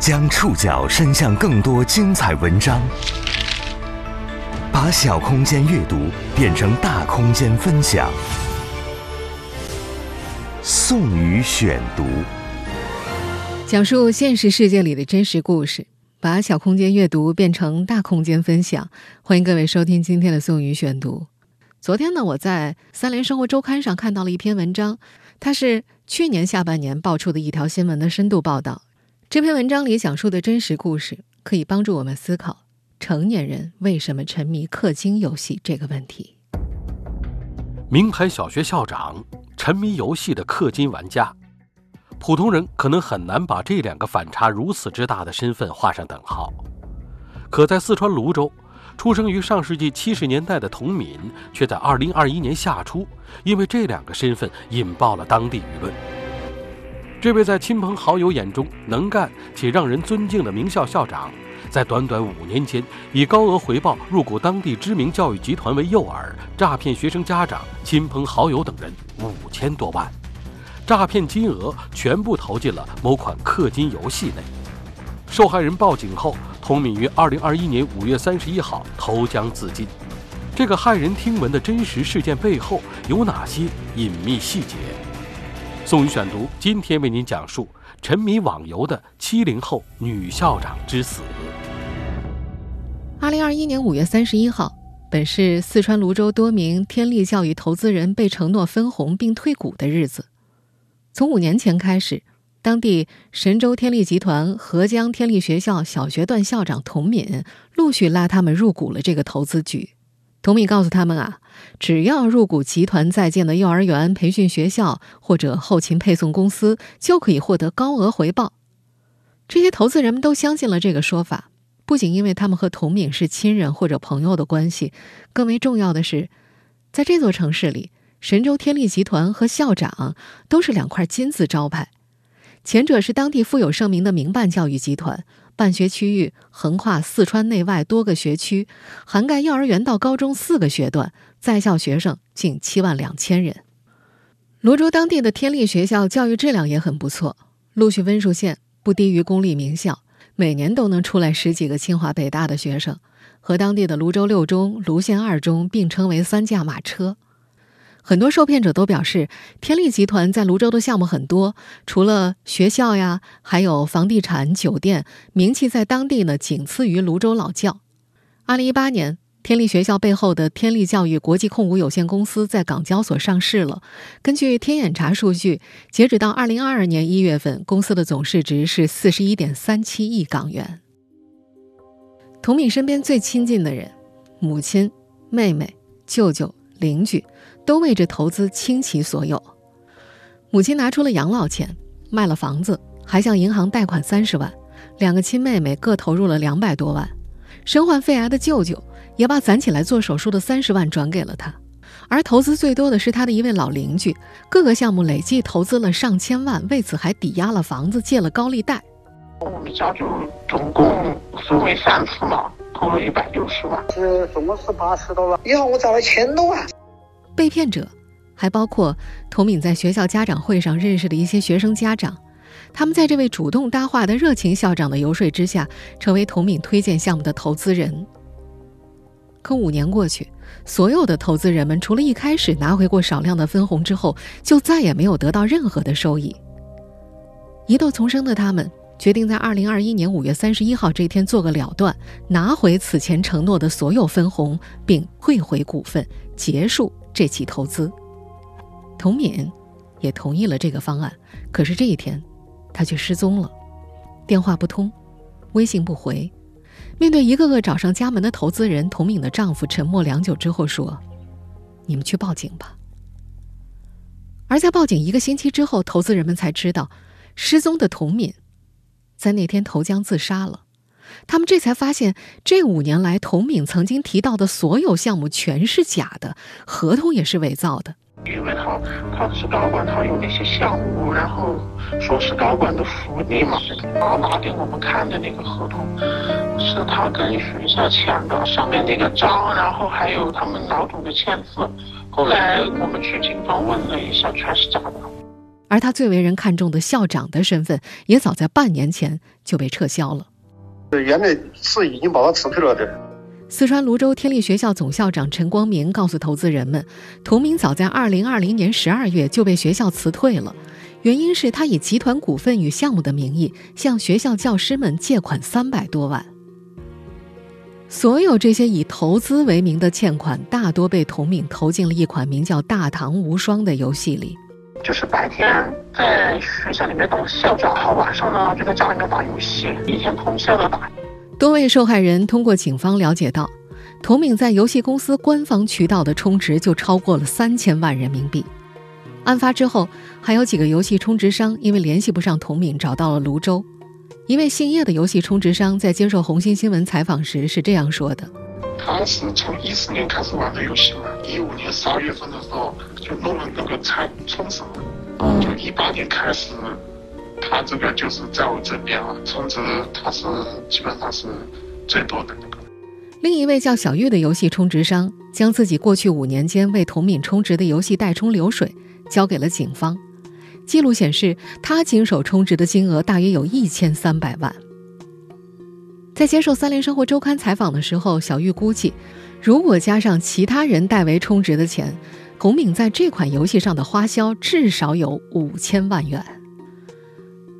将触角伸向更多精彩文章，把小空间阅读变成大空间分享。宋宇选读，讲述现实世界里的真实故事，把小空间阅读变成大空间分享。欢迎各位收听今天的宋宇选读。昨天呢，我在三联生活周刊上看到了一篇文章，它是去年下半年爆出的一条新闻的深度报道。这篇文章里讲述的真实故事，可以帮助我们思考成年人为什么沉迷氪金游戏这个问题。名牌小学校长，沉迷游戏的氪金玩家，普通人可能很难把这两个反差如此之大的身份画上等号。可在四川泸州。出生于上世纪七十年代的童敏，却在二零二一年夏初，因为这两个身份引爆了当地舆论。这位在亲朋好友眼中能干且让人尊敬的名校校长，在短短五年间，以高额回报入股当地知名教育集团为诱饵，诈骗学生家长、亲朋好友等人五千多万，诈骗金额全部投进了某款氪金游戏内。受害人报警后。童敏于二零二一年五月三十一号投江自尽，这个骇人听闻的真实事件背后有哪些隐秘细节？宋宇选读今天为您讲述沉迷网游的七零后女校长之死。二零二一年五月三十一号，本是四川泸州多名天利教育投资人被承诺分红并退股的日子，从五年前开始。当地神州天利集团合江天利学校小学段校长童敏陆续拉他们入股了这个投资局。童敏告诉他们啊，只要入股集团在建的幼儿园、培训学校或者后勤配送公司，就可以获得高额回报。这些投资人们都相信了这个说法，不仅因为他们和童敏是亲人或者朋友的关系，更为重要的是，在这座城市里，神州天利集团和校长都是两块金字招牌。前者是当地富有盛名的民办教育集团，办学区域横跨四川内外多个学区，涵盖幼儿园到高中四个学段，在校学生近七万两千人。泸州当地的天利学校教育质量也很不错，录取分数线不低于公立名校，每年都能出来十几个清华北大的学生，和当地的泸州六中、泸县二中并称为三驾马车。很多受骗者都表示，天利集团在泸州的项目很多，除了学校呀，还有房地产、酒店，名气在当地呢仅次于泸州老窖。二零一八年，天利学校背后的天利教育国际控股有限公司在港交所上市了。根据天眼查数据，截止到二零二二年一月份，公司的总市值是四十一点三七亿港元。童敏身边最亲近的人，母亲、妹妹、舅舅、邻居。都为这投资倾其所有，母亲拿出了养老钱，卖了房子，还向银行贷款三十万，两个亲妹妹各投入了两百多万，身患肺癌的舅舅也把攒起来做手术的三十万转给了他，而投资最多的是他的一位老邻居，各个项目累计投资了上千万，为此还抵押了房子，借了高利贷。我们家就总共分为三次嘛，投了一百六十万，是总共是八十多万，以后我找了千多万。被骗者还包括童敏在学校家长会上认识的一些学生家长，他们在这位主动搭话的热情校长的游说之下，成为童敏推荐项目的投资人。可五年过去，所有的投资人们除了一开始拿回过少量的分红之后，就再也没有得到任何的收益。疑窦丛生的他们决定在二零二一年五月三十一号这天做个了断，拿回此前承诺的所有分红，并退回股份，结束。这起投资，童敏也同意了这个方案。可是这一天，他却失踪了，电话不通，微信不回。面对一个个找上家门的投资人，童敏的丈夫沉默良久之后说：“你们去报警吧。”而在报警一个星期之后，投资人们才知道，失踪的童敏在那天投江自杀了。他们这才发现，这五年来，童敏曾经提到的所有项目全是假的，合同也是伪造的。因为他他是高管，他有那些项目，然后说是高管的福利嘛。他拿给我们看的那个合同，是他跟学校签的，上面那个章，然后还有他们老总的签字。后来我们去警方问了一下，全是假的。而他最为人看重的校长的身份，也早在半年前就被撤销了。原来是已经把他辞退了的。四川泸州天立学校总校长陈光明告诉投资人们，童明早在2020年12月就被学校辞退了，原因是他以集团股份与项目的名义向学校教师们借款三百多万。所有这些以投资为名的欠款，大多被童敏投进了一款名叫《大唐无双》的游戏里。就是白天在学校里面当校长，晚上呢就在家里面打游戏，一天通宵的打。多位受害人通过警方了解到，童敏在游戏公司官方渠道的充值就超过了三千万人民币。案发之后，还有几个游戏充值商因为联系不上童敏，找到了泸州。一位姓叶的游戏充值商在接受红星新闻采访时是这样说的：“他是从一四年开始玩的游戏嘛，一五年十二月份的时候就弄了那个财充值，就一八年开始，他这个就是在我这边啊，充值他是基本上是最多的。”另一位叫小玉的游戏充值商将自己过去五年间为童敏充值的游戏代充流水交给了警方。记录显示，他经手充值的金额大约有一千三百万。在接受《三联生活周刊》采访的时候，小玉估计，如果加上其他人代为充值的钱，孔敏在这款游戏上的花销至少有五千万元。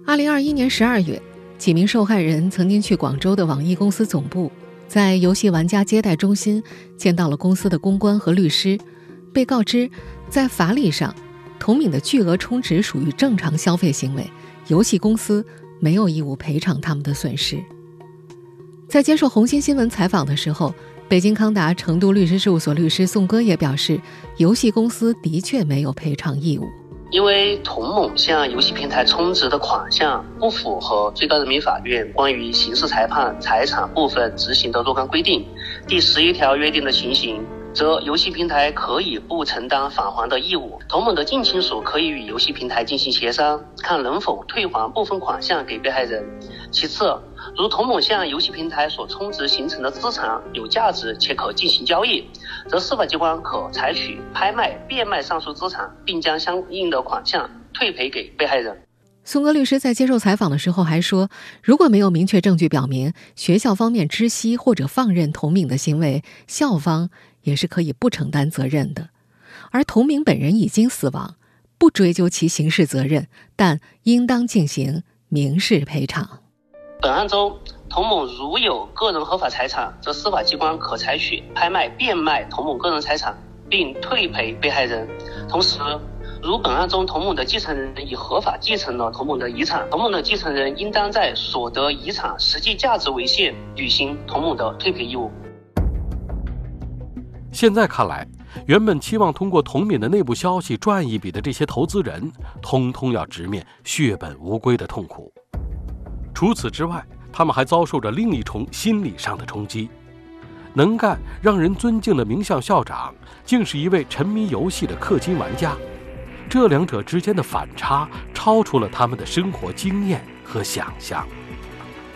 二零二一年十二月，几名受害人曾经去广州的网易公司总部，在游戏玩家接待中心见到了公司的公关和律师，被告知在法理上。童敏的巨额充值属于正常消费行为，游戏公司没有义务赔偿他们的损失。在接受红星新闻采访的时候，北京康达成都律师事务所律师宋哥也表示，游戏公司的确没有赔偿义务，因为童某向游戏平台充值的款项不符合最高人民法院关于刑事裁判财产部分执行的若干规定第十一条约定的情形。则游戏平台可以不承担返还的义务，童某的近亲属可以与游戏平台进行协商，看能否退还部分款项给被害人。其次，如童某向游戏平台所充值形成的资产有价值且可进行交易，则司法机关可采取拍卖、变卖上述资产，并将相应的款项退赔给被害人。宋哥律师在接受采访的时候还说，如果没有明确证据表明学校方面知悉或者放任童敏的行为，校方也是可以不承担责任的。而童敏本人已经死亡，不追究其刑事责任，但应当进行民事赔偿。本案中，童某如有个人合法财产，则司法机关可采取拍卖、变卖童某个人财产，并退赔被害人。同时，如本案中童某的继承人已合法继承了童某的遗产，童某的继承人应当在所得遗产实际价值为限履行童某的退赔义务。现在看来，原本期望通过童敏的内部消息赚一笔的这些投资人，通通要直面血本无归的痛苦。除此之外，他们还遭受着另一重心理上的冲击：能干、让人尊敬的名校校长，竟是一位沉迷游戏的氪金玩家。这两者之间的反差超出了他们的生活经验和想象。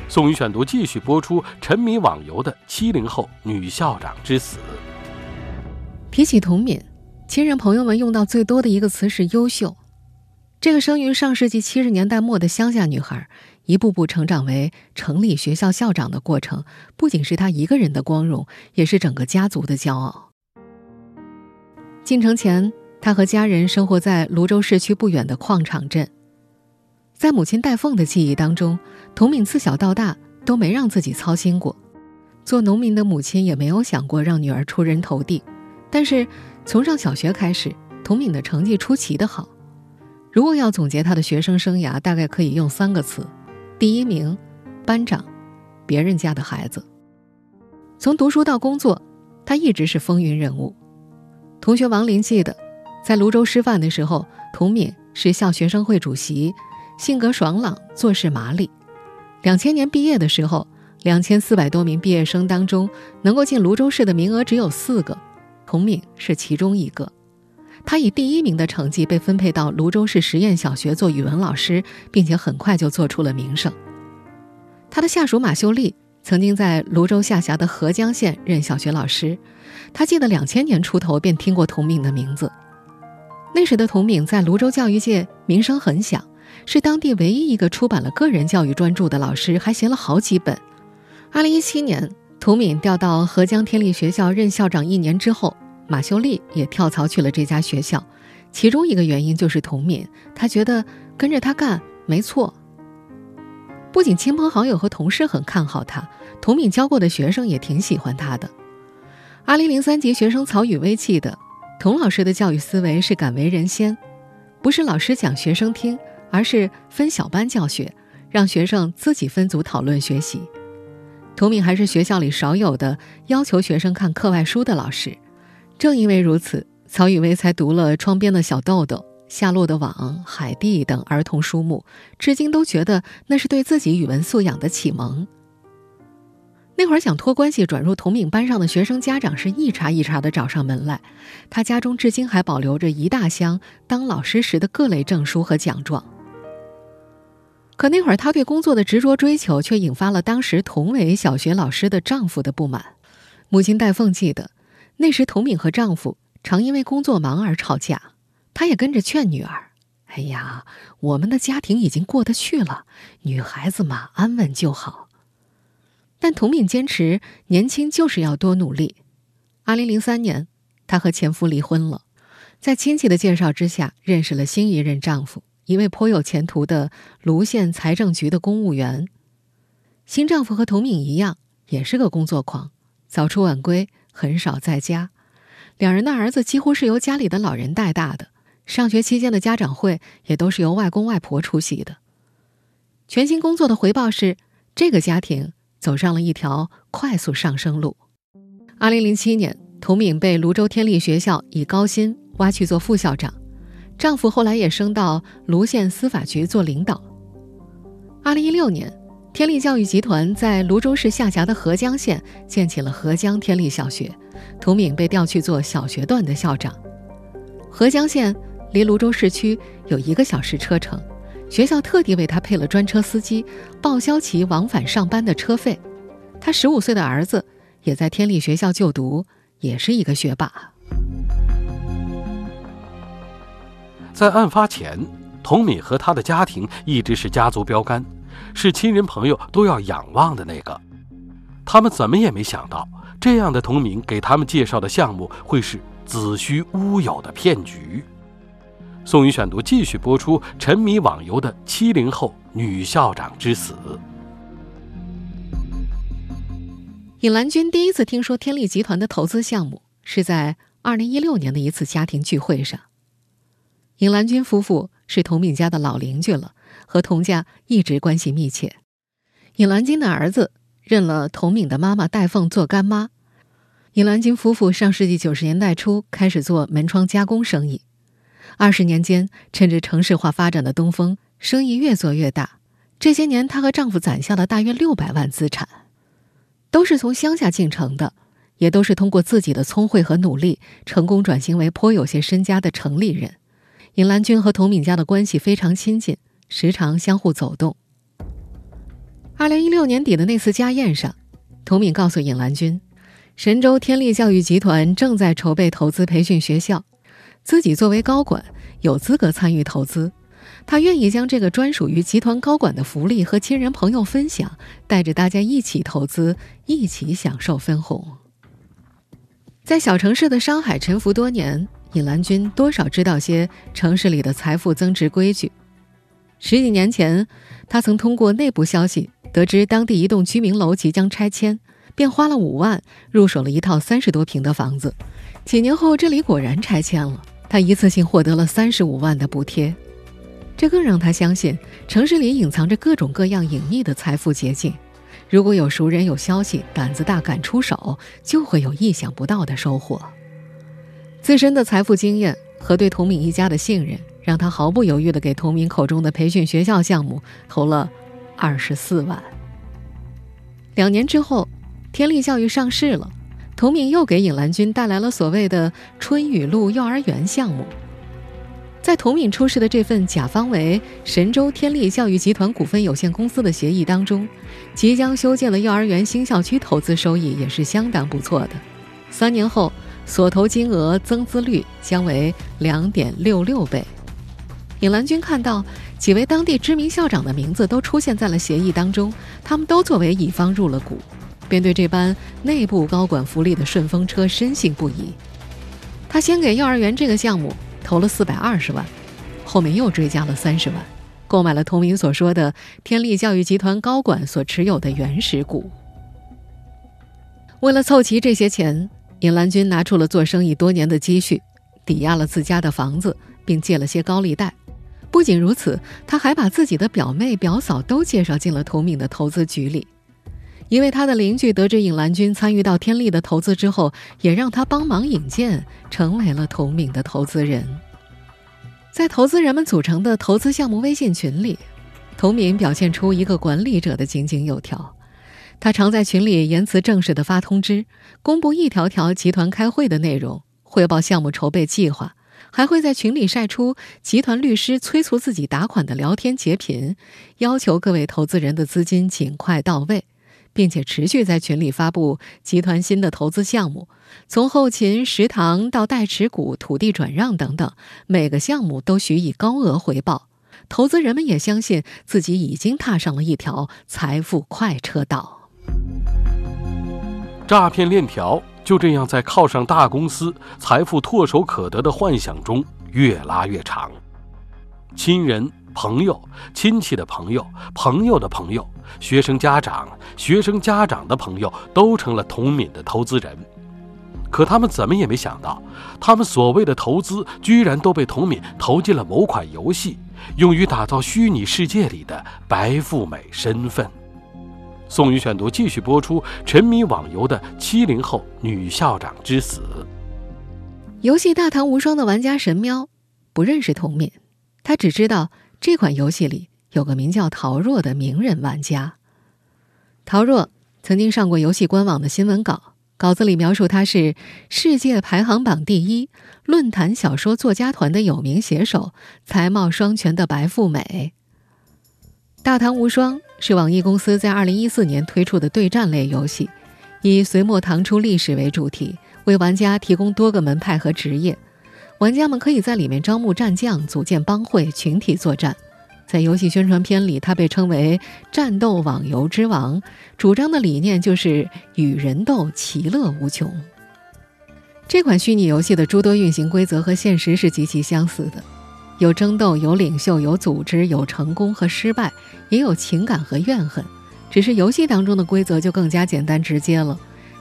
宋宇选读继续播出：沉迷网游的七零后女校长之死。提起童敏，亲人朋友们用到最多的一个词是“优秀”。这个生于上世纪七十年代末的乡下女孩，一步步成长为城里学校校长的过程，不仅是他一个人的光荣，也是整个家族的骄傲。进城前。他和家人生活在泸州市区不远的矿场镇。在母亲戴凤的记忆当中，童敏自小到大都没让自己操心过。做农民的母亲也没有想过让女儿出人头地。但是从上小学开始，童敏的成绩出奇的好。如果要总结他的学生生涯，大概可以用三个词：第一名、班长、别人家的孩子。从读书到工作，他一直是风云人物。同学王林记得。在泸州师范的时候，童敏是校学生会主席，性格爽朗，做事麻利。两千年毕业的时候，两千四百多名毕业生当中，能够进泸州市的名额只有四个，童敏是其中一个。他以第一名的成绩被分配到泸州市实验小学做语文老师，并且很快就做出了名声。他的下属马秀丽曾经在泸州下辖的合江县任小学老师，他记得两千年出头便听过童敏的名字。那时的童敏在泸州教育界名声很响，是当地唯一一个出版了个人教育专著的老师，还写了好几本。二零一七年，童敏调到合江天立学校任校长一年之后，马秀丽也跳槽去了这家学校。其中一个原因就是童敏，他觉得跟着他干没错。不仅亲朋好友和同事很看好他，童敏教过的学生也挺喜欢他的。二零零三级学生曹宇威记得，童老师的教育思维是敢为人先，不是老师讲学生听，而是分小班教学，让学生自己分组讨论学习。童敏还是学校里少有的要求学生看课外书的老师，正因为如此。曹雨薇才读了《窗边的小豆豆》《夏洛的网》《海蒂》等儿童书目，至今都觉得那是对自己语文素养的启蒙。那会儿想托关系转入同名班上的学生家长是一茬一茬的找上门来，他家中至今还保留着一大箱当老师时的各类证书和奖状。可那会儿他对工作的执着追求，却引发了当时同为小学老师的丈夫的不满。母亲戴凤记得，那时童敏和丈夫。常因为工作忙而吵架，她也跟着劝女儿：“哎呀，我们的家庭已经过得去了，女孩子嘛，安稳就好。”但童敏坚持年轻就是要多努力。二零零三年，她和前夫离婚了，在亲戚的介绍之下，认识了新一任丈夫，一位颇有前途的泸县财政局的公务员。新丈夫和童敏一样，也是个工作狂，早出晚归，很少在家。两人的儿子几乎是由家里的老人带大的，上学期间的家长会也都是由外公外婆出席的。全新工作的回报是，这个家庭走上了一条快速上升路。二零零七年，童敏被泸州天立学校以高薪挖去做副校长，丈夫后来也升到泸县司法局做领导。二零一六年，天立教育集团在泸州市下辖的合江县建起了合江天立小学。童敏被调去做小学段的校长。合江县离泸州市区有一个小时车程，学校特地为他配了专车司机，报销其往返上班的车费。他十五岁的儿子也在天立学校就读，也是一个学霸。在案发前，童敏和他的家庭一直是家族标杆，是亲人朋友都要仰望的那个。他们怎么也没想到。这样的童敏给他们介绍的项目会是子虚乌有的骗局。宋宇选读继续播出：沉迷网游的七零后女校长之死。尹兰君第一次听说天利集团的投资项目，是在二零一六年的一次家庭聚会上。尹兰君夫妇是童敏家的老邻居了，和童家一直关系密切。尹兰金的儿子。认了童敏的妈妈戴凤做干妈，尹兰金夫妇上世纪九十年代初开始做门窗加工生意，二十年间趁着城市化发展的东风，生意越做越大。这些年，她和丈夫攒下了大约六百万资产，都是从乡下进城的，也都是通过自己的聪慧和努力，成功转型为颇有些身家的城里人。尹兰君和童敏家的关系非常亲近，时常相互走动。二零一六年底的那次家宴上，童敏告诉尹兰君，神州天利教育集团正在筹备投资培训学校，自己作为高管有资格参与投资，他愿意将这个专属于集团高管的福利和亲人朋友分享，带着大家一起投资，一起享受分红。在小城市的商海沉浮多年，尹兰君多少知道些城市里的财富增值规矩。十几年前，他曾通过内部消息。得知当地一栋居民楼即将拆迁，便花了五万入手了一套三十多平的房子。几年后，这里果然拆迁了，他一次性获得了三十五万的补贴。这更让他相信，城市里隐藏着各种各样隐秘的财富捷径。如果有熟人有消息，胆子大敢出手，就会有意想不到的收获。自身的财富经验和对童敏一家的信任，让他毫不犹豫地给童敏口中的培训学校项目投了。二十四万。两年之后，天利教育上市了，童敏又给尹兰君带来了所谓的春雨路幼儿园项目。在童敏出示的这份甲方为神州天利教育集团股份有限公司的协议当中，即将修建的幼儿园新校区投资收益也是相当不错的。三年后，所投金额增资率将为两点六六倍。尹兰君看到几位当地知名校长的名字都出现在了协议当中，他们都作为乙方入了股，便对这班内部高管福利的顺风车深信不疑。他先给幼儿园这个项目投了四百二十万，后面又追加了三十万，购买了同名所说的天利教育集团高管所持有的原始股。为了凑齐这些钱，尹兰君拿出了做生意多年的积蓄，抵押了自家的房子，并借了些高利贷。不仅如此，他还把自己的表妹、表嫂都介绍进了同敏的投资局里。一位他的邻居得知尹兰君参与到天利的投资之后，也让他帮忙引荐，成为了同敏的投资人。在投资人们组成的投资项目微信群里，同敏表现出一个管理者的井井有条。他常在群里言辞正式地发通知，公布一条条集团开会的内容，汇报项目筹备计划。还会在群里晒出集团律师催促自己打款的聊天截屏，要求各位投资人的资金尽快到位，并且持续在群里发布集团新的投资项目，从后勤、食堂到代持股、土地转让等等，每个项目都许以高额回报。投资人们也相信自己已经踏上了一条财富快车道。诈骗链条。就这样，在靠上大公司、财富唾手可得的幻想中越拉越长，亲人、朋友、亲戚的朋友、朋友的朋友、学生家长、学生家长的朋友都成了童敏的投资人。可他们怎么也没想到，他们所谓的投资，居然都被童敏投进了某款游戏，用于打造虚拟世界里的白富美身份。宋宇选读继续播出：沉迷网游的七零后女校长之死。游戏《大唐无双》的玩家神喵不认识童敏，他只知道这款游戏里有个名叫陶若的名人玩家。陶若曾经上过游戏官网的新闻稿，稿子里描述她是世界排行榜第一、论坛小说作家团的有名写手，才貌双全的白富美。《大唐无双》是网易公司在2014年推出的对战类游戏，以隋末唐初历史为主题，为玩家提供多个门派和职业。玩家们可以在里面招募战将，组建帮会，群体作战。在游戏宣传片里，它被称为“战斗网游之王”，主张的理念就是与人斗，其乐无穷。这款虚拟游戏的诸多运行规则和现实是极其相似的。有争斗，有领袖，有组织，有成功和失败，也有情感和怨恨。只是游戏当中的规则就更加简单直接了。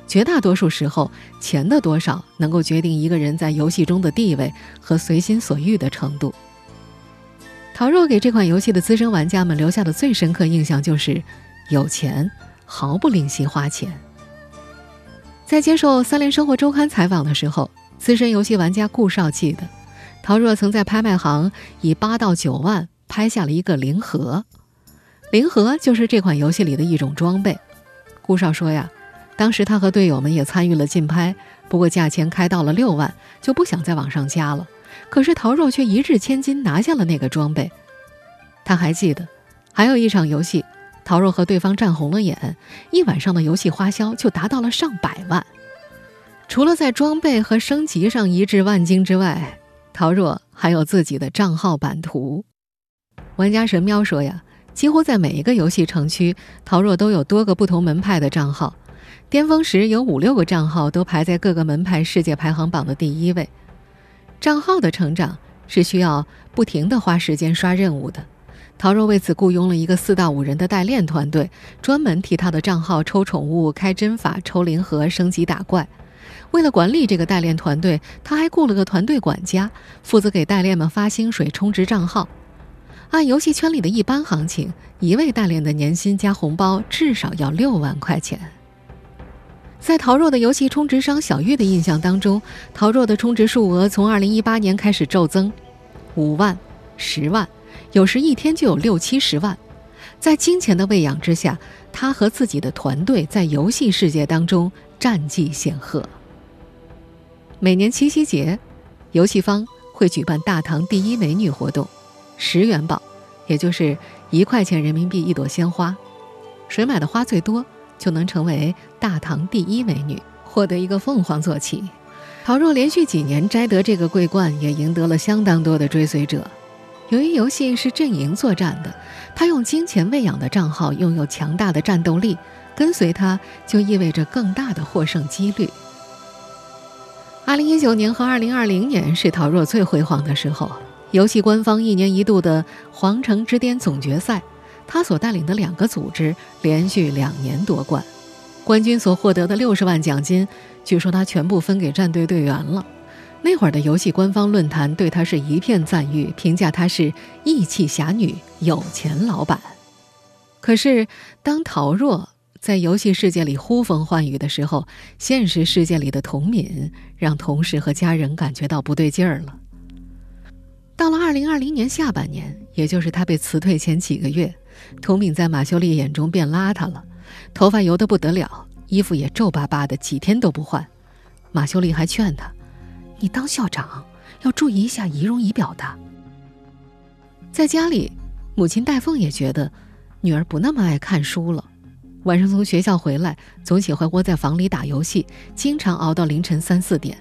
绝大多数时候，钱的多少能够决定一个人在游戏中的地位和随心所欲的程度。陶若给这款游戏的资深玩家们留下的最深刻印象就是，有钱毫不吝惜花钱。在接受《三联生活周刊》采访的时候，资深游戏玩家顾少记得。陶若曾在拍卖行以八到九万拍下了一个灵盒，灵盒就是这款游戏里的一种装备。顾少说呀，当时他和队友们也参与了竞拍，不过价钱开到了六万，就不想再往上加了。可是陶若却一掷千金拿下了那个装备。他还记得，还有一场游戏，陶若和对方战红了眼，一晚上的游戏花销就达到了上百万。除了在装备和升级上一掷万金之外，陶若还有自己的账号版图，玩家神喵说呀，几乎在每一个游戏城区，陶若都有多个不同门派的账号，巅峰时有五六个账号都排在各个门派世界排行榜的第一位。账号的成长是需要不停的花时间刷任务的，陶若为此雇佣了一个四到五人的代练团队，专门替他的账号抽宠物、开针法、抽灵盒、升级打怪。为了管理这个代练团队，他还雇了个团队管家，负责给代练们发薪水、充值账号。按游戏圈里的一般行情，一位代练的年薪加红包至少要六万块钱。在陶若的游戏充值商小玉的印象当中，陶若的充值数额从2018年开始骤增，五万、十万，有时一天就有六七十万。在金钱的喂养之下，他和自己的团队在游戏世界当中战绩显赫。每年七夕节，游戏方会举办大唐第一美女活动，十元宝，也就是一块钱人民币一朵鲜花，谁买的花最多，就能成为大唐第一美女，获得一个凤凰坐骑。陶若连续几年摘得这个桂冠，也赢得了相当多的追随者。由于游戏是阵营作战的，他用金钱喂养的账号拥有强大的战斗力，跟随他就意味着更大的获胜几率。二零一九年和二零二零年是陶若最辉煌的时候，游戏官方一年一度的皇城之巅总决赛，他所带领的两个组织连续两年夺冠，冠军所获得的六十万奖金，据说他全部分给战队队员了。那会儿的游戏官方论坛对他是一片赞誉，评价他是义气侠女、有钱老板。可是，当陶若在游戏世界里呼风唤雨的时候，现实世界里的童敏让同事和家人感觉到不对劲儿了。到了二零二零年下半年，也就是他被辞退前几个月，童敏在马修丽眼中变邋遢了，头发油得不得了，衣服也皱巴巴的，几天都不换。马修丽还劝他。你当校长要注意一下仪容仪表的。在家里，母亲戴凤也觉得女儿不那么爱看书了。晚上从学校回来，总喜欢窝在房里打游戏，经常熬到凌晨三四点。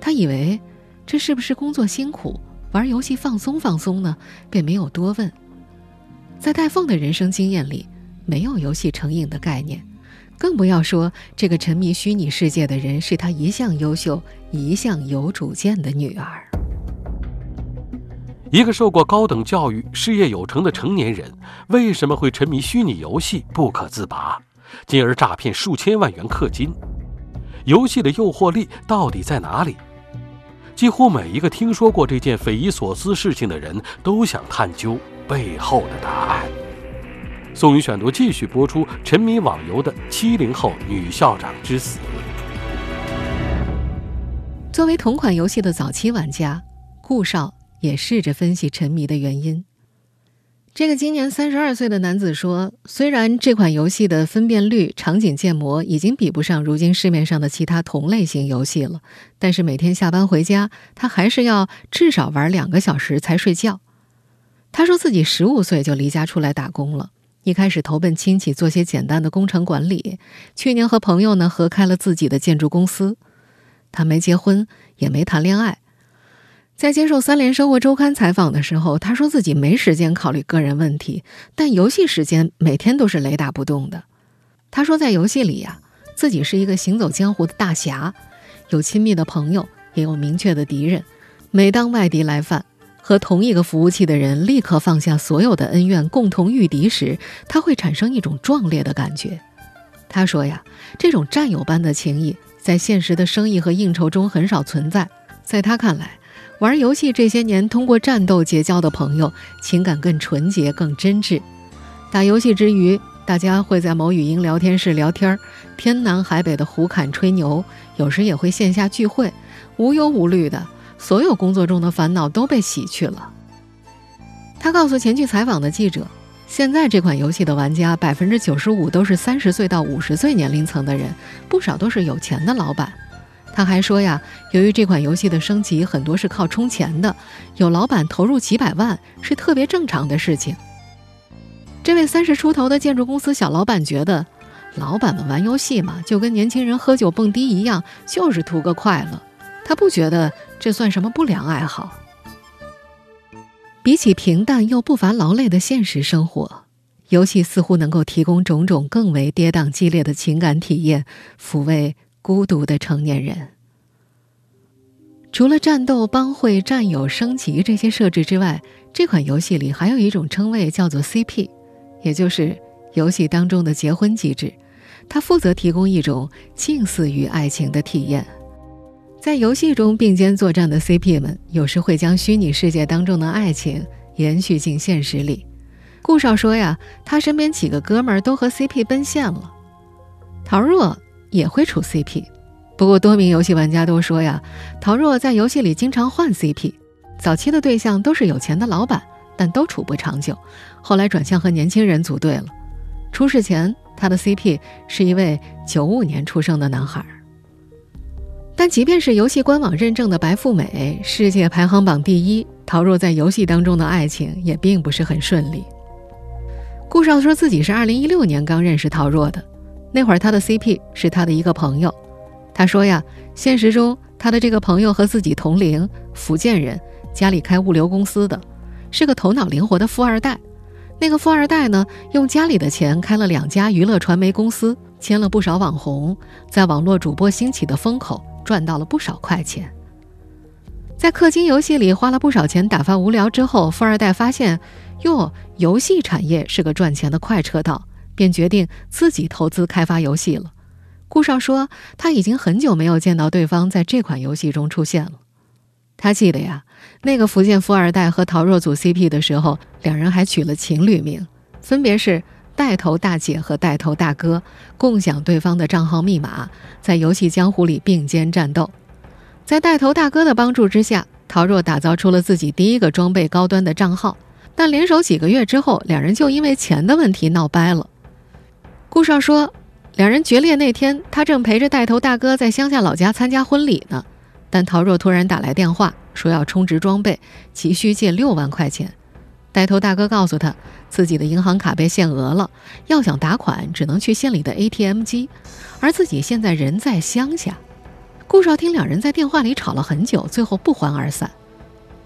他以为这是不是工作辛苦，玩游戏放松放松呢？便没有多问。在戴凤的人生经验里，没有游戏成瘾的概念。更不要说这个沉迷虚拟世界的人是他一向优秀、一向有主见的女儿。一个受过高等教育、事业有成的成年人，为什么会沉迷虚拟游戏不可自拔，进而诈骗数千万元氪金？游戏的诱惑力到底在哪里？几乎每一个听说过这件匪夷所思事情的人都想探究背后的答案。宋宇选读继续播出：沉迷网游的七零后女校长之死。作为同款游戏的早期玩家，顾少也试着分析沉迷的原因。这个今年三十二岁的男子说：“虽然这款游戏的分辨率、场景建模已经比不上如今市面上的其他同类型游戏了，但是每天下班回家，他还是要至少玩两个小时才睡觉。”他说自己十五岁就离家出来打工了。一开始投奔亲戚做些简单的工程管理，去年和朋友呢合开了自己的建筑公司。他没结婚，也没谈恋爱。在接受《三联生活周刊》采访的时候，他说自己没时间考虑个人问题，但游戏时间每天都是雷打不动的。他说在游戏里呀，自己是一个行走江湖的大侠，有亲密的朋友，也有明确的敌人。每当外敌来犯，和同一个服务器的人立刻放下所有的恩怨，共同御敌时，他会产生一种壮烈的感觉。他说呀，这种战友般的情谊在现实的生意和应酬中很少存在。在他看来，玩游戏这些年通过战斗结交的朋友，情感更纯洁、更真挚。打游戏之余，大家会在某语音聊天室聊天，天南海北的胡侃吹牛，有时也会线下聚会，无忧无虑的。所有工作中的烦恼都被洗去了。他告诉前去采访的记者：“现在这款游戏的玩家百分之九十五都是三十岁到五十岁年龄层的人，不少都是有钱的老板。”他还说：“呀，由于这款游戏的升级很多是靠充钱的，有老板投入几百万是特别正常的事情。”这位三十出头的建筑公司小老板觉得，老板们玩游戏嘛，就跟年轻人喝酒蹦迪一样，就是图个快乐。他不觉得这算什么不良爱好。比起平淡又不乏劳累的现实生活，游戏似乎能够提供种种更为跌宕激烈的情感体验，抚慰孤独的成年人。除了战斗、帮会、战友、升级这些设置之外，这款游戏里还有一种称谓叫做 CP，也就是游戏当中的结婚机制。它负责提供一种近似于爱情的体验。在游戏中并肩作战的 CP 们，有时会将虚拟世界当中的爱情延续进现实里。顾少说呀，他身边几个哥们儿都和 CP 奔现了。陶若也会处 CP，不过多名游戏玩家都说呀，陶若在游戏里经常换 CP。早期的对象都是有钱的老板，但都处不长久。后来转向和年轻人组队了。出事前，他的 CP 是一位九五年出生的男孩。但即便是游戏官网认证的白富美，世界排行榜第一，陶若在游戏当中的爱情也并不是很顺利。顾少说自己是2016年刚认识陶若的，那会儿他的 CP 是他的一个朋友。他说呀，现实中他的这个朋友和自己同龄，福建人，家里开物流公司的，是个头脑灵活的富二代。那个富二代呢，用家里的钱开了两家娱乐传媒公司，签了不少网红，在网络主播兴起的风口赚到了不少快钱。在氪金游戏里花了不少钱打发无聊之后，富二代发现，哟，游戏产业是个赚钱的快车道，便决定自己投资开发游戏了。顾少说，他已经很久没有见到对方在这款游戏中出现了。他记得呀，那个福建富二代和陶若组 CP 的时候，两人还取了情侣名，分别是带头大姐和带头大哥，共享对方的账号密码，在游戏江湖里并肩战斗。在带头大哥的帮助之下，陶若打造出了自己第一个装备高端的账号。但联手几个月之后，两人就因为钱的问题闹掰了。顾少说。两人决裂那天，他正陪着带头大哥在乡下老家参加婚礼呢。但陶若突然打来电话，说要充值装备，急需借六万块钱。带头大哥告诉他，自己的银行卡被限额了，要想打款，只能去县里的 ATM 机，而自己现在人在乡下。顾少听两人在电话里吵了很久，最后不欢而散。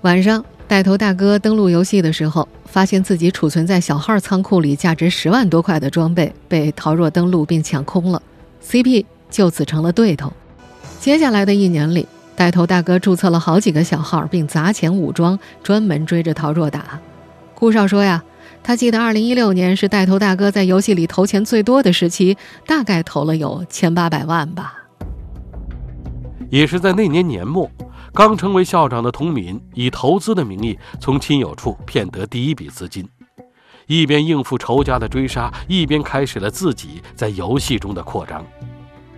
晚上。带头大哥登录游戏的时候，发现自己储存在小号仓库里价值十万多块的装备被陶若登录并抢空了，CP 就此成了对头。接下来的一年里，带头大哥注册了好几个小号，并砸钱武装，专门追着陶若打。顾少说呀，他记得2016年是带头大哥在游戏里投钱最多的时期，大概投了有千八百万吧。也是在那年年末。刚成为校长的童敏以投资的名义从亲友处骗得第一笔资金，一边应付仇家的追杀，一边开始了自己在游戏中的扩张。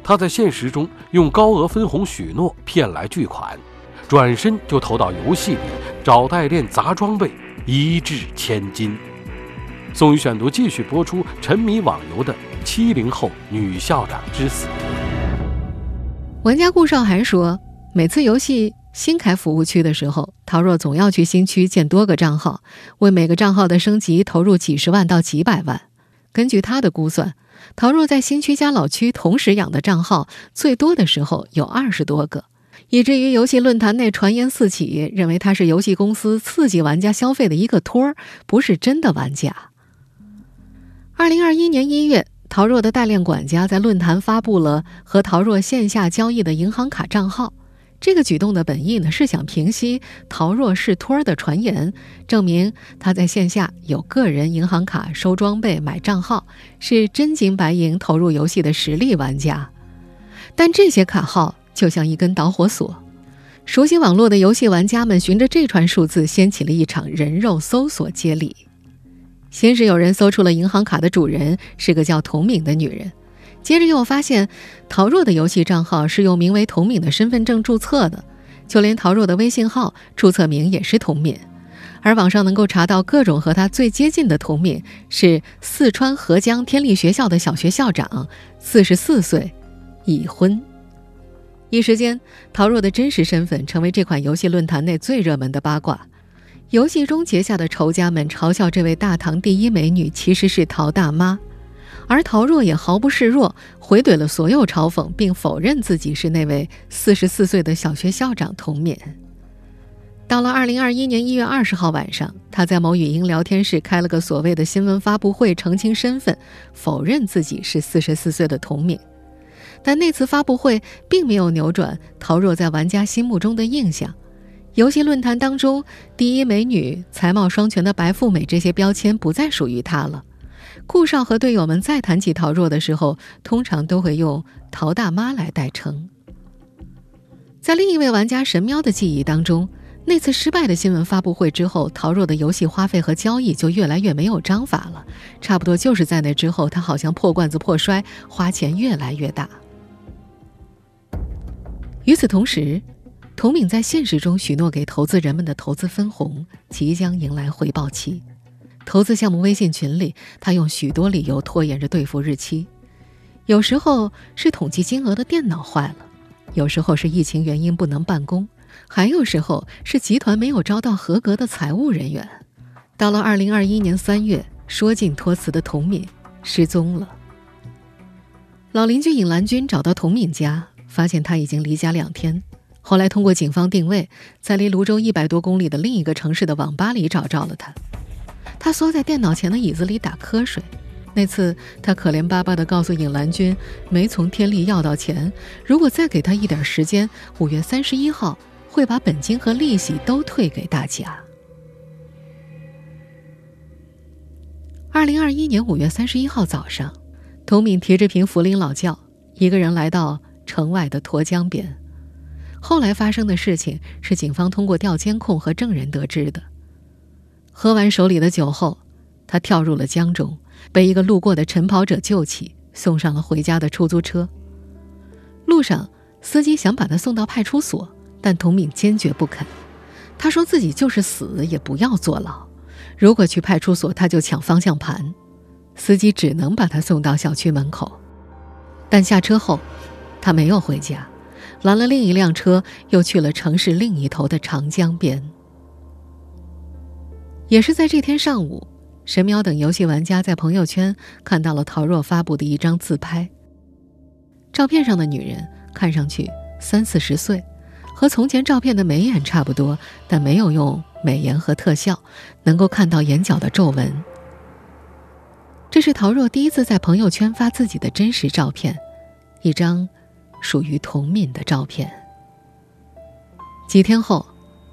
他在现实中用高额分红许诺骗来巨款，转身就投到游戏里找代练砸装备，一掷千金。宋宇选读继续播出：沉迷网游的七零后女校长之死。玩家顾少还说，每次游戏。新开服务区的时候，陶若总要去新区建多个账号，为每个账号的升级投入几十万到几百万。根据他的估算，陶若在新区加老区同时养的账号最多的时候有二十多个，以至于游戏论坛内传言四起，认为他是游戏公司刺激玩家消费的一个托儿，不是真的玩家。二零二一年一月，陶若的代练管家在论坛发布了和陶若线下交易的银行卡账号。这个举动的本意呢，是想平息陶若是托儿的传言，证明他在线下有个人银行卡收装备、买账号，是真金白银投入游戏的实力玩家。但这些卡号就像一根导火索，熟悉网络的游戏玩家们循着这串数字，掀起了一场人肉搜索接力。先是有人搜出了银行卡的主人是个叫童敏的女人。接着又发现，陶若的游戏账号是用名为童敏的身份证注册的，就连陶若的微信号注册名也是童敏，而网上能够查到各种和他最接近的童敏是四川合江天立学校的小学校长，四十四岁，已婚。一时间，陶若的真实身份成为这款游戏论坛内最热门的八卦。游戏中结下的仇家们嘲笑这位大唐第一美女其实是陶大妈。而陶若也毫不示弱，回怼了所有嘲讽，并否认自己是那位四十四岁的小学校长童敏。到了二零二一年一月二十号晚上，他在某语音聊天室开了个所谓的新闻发布会，澄清身份，否认自己是四十四岁的童敏。但那次发布会并没有扭转陶若在玩家心目中的印象，游戏论坛当中“第一美女”“才貌双全的白富美”这些标签不再属于她了。顾少和队友们再谈起陶若的时候，通常都会用“陶大妈”来代称。在另一位玩家神喵的记忆当中，那次失败的新闻发布会之后，陶若的游戏花费和交易就越来越没有章法了。差不多就是在那之后，他好像破罐子破摔，花钱越来越大。与此同时，童敏在现实中许诺给投资人们的投资分红即将迎来回报期。投资项目微信群里，他用许多理由拖延着兑付日期。有时候是统计金额的电脑坏了，有时候是疫情原因不能办公，还有时候是集团没有招到合格的财务人员。到了二零二一年三月，说尽托辞的童敏失踪了。老邻居尹兰军找到童敏家，发现他已经离家两天，后来通过警方定位，在离泸州一百多公里的另一个城市的网吧里找着了他。他缩在电脑前的椅子里打瞌睡。那次，他可怜巴巴地告诉尹兰君，没从天利要到钱，如果再给他一点时间，五月三十一号会把本金和利息都退给大家。二零二一年五月三十一号早上，童敏提着瓶茯苓老窖，一个人来到城外的沱江边。后来发生的事情是警方通过调监控和证人得知的。喝完手里的酒后，他跳入了江中。被一个路过的晨跑者救起，送上了回家的出租车。路上，司机想把他送到派出所，但童敏坚决不肯。他说自己就是死也不要坐牢，如果去派出所，他就抢方向盘。司机只能把他送到小区门口，但下车后，他没有回家，拦了另一辆车，又去了城市另一头的长江边。也是在这天上午。神喵等游戏玩家在朋友圈看到了陶若发布的一张自拍。照片上的女人看上去三四十岁，和从前照片的眉眼差不多，但没有用美颜和特效，能够看到眼角的皱纹。这是陶若第一次在朋友圈发自己的真实照片，一张属于童敏的照片。几天后，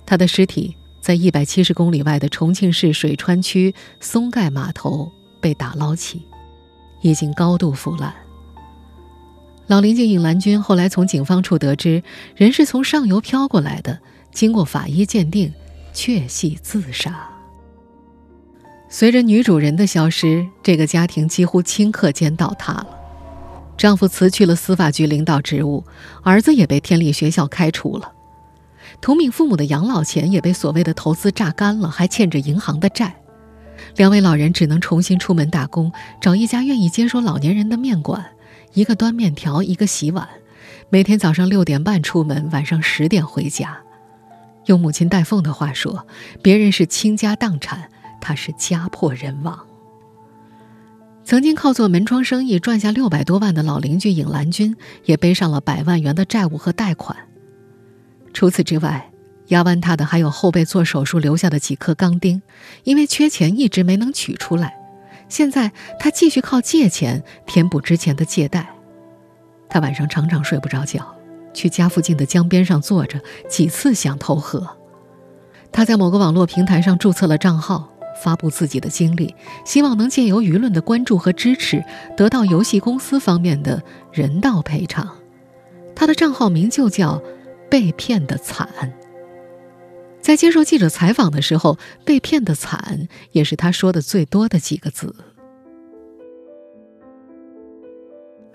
她的尸体。在一百七十公里外的重庆市水川区松盖码头被打捞起，已经高度腐烂。老邻居尹兰军后来从警方处得知，人是从上游漂过来的，经过法医鉴定，确系自杀。随着女主人的消失，这个家庭几乎顷刻间倒塌了。丈夫辞去了司法局领导职务，儿子也被天理学校开除了。童敏父母的养老钱也被所谓的投资榨干了，还欠着银行的债。两位老人只能重新出门打工，找一家愿意接收老年人的面馆，一个端面条，一个洗碗。每天早上六点半出门，晚上十点回家。用母亲戴凤的话说：“别人是倾家荡产，他是家破人亡。”曾经靠做门窗生意赚下六百多万的老邻居尹兰军，也背上了百万元的债务和贷款。除此之外，压弯他的还有后背做手术留下的几颗钢钉，因为缺钱一直没能取出来。现在他继续靠借钱填补之前的借贷。他晚上常常睡不着觉，去家附近的江边上坐着，几次想投河。他在某个网络平台上注册了账号，发布自己的经历，希望能借由舆论的关注和支持，得到游戏公司方面的人道赔偿。他的账号名就叫。被骗的惨，在接受记者采访的时候，“被骗的惨”也是他说的最多的几个字。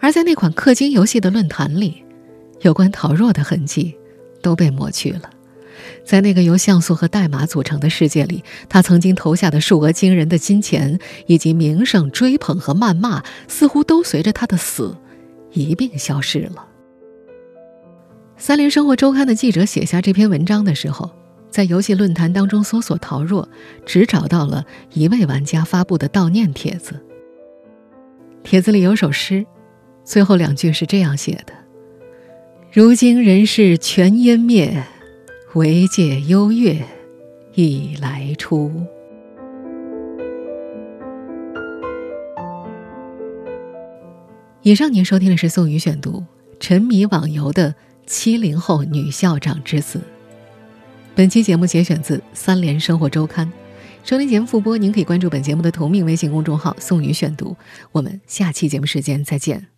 而在那款氪金游戏的论坛里，有关陶若的痕迹都被抹去了。在那个由像素和代码组成的世界里，他曾经投下的数额惊人的金钱，以及名声、追捧和谩骂，似乎都随着他的死一并消失了。三联生活周刊的记者写下这篇文章的时候，在游戏论坛当中搜索陶若，只找到了一位玩家发布的悼念帖子。帖子里有首诗，最后两句是这样写的：“如今人世全湮灭，唯借幽月已来出。”以上您收听的是宋宇选读，沉迷网游的。七零后女校长之子。本期节目节选自《三联生活周刊》。收听节目复播，您可以关注本节目的同名微信公众号“宋宇选读”。我们下期节目时间再见。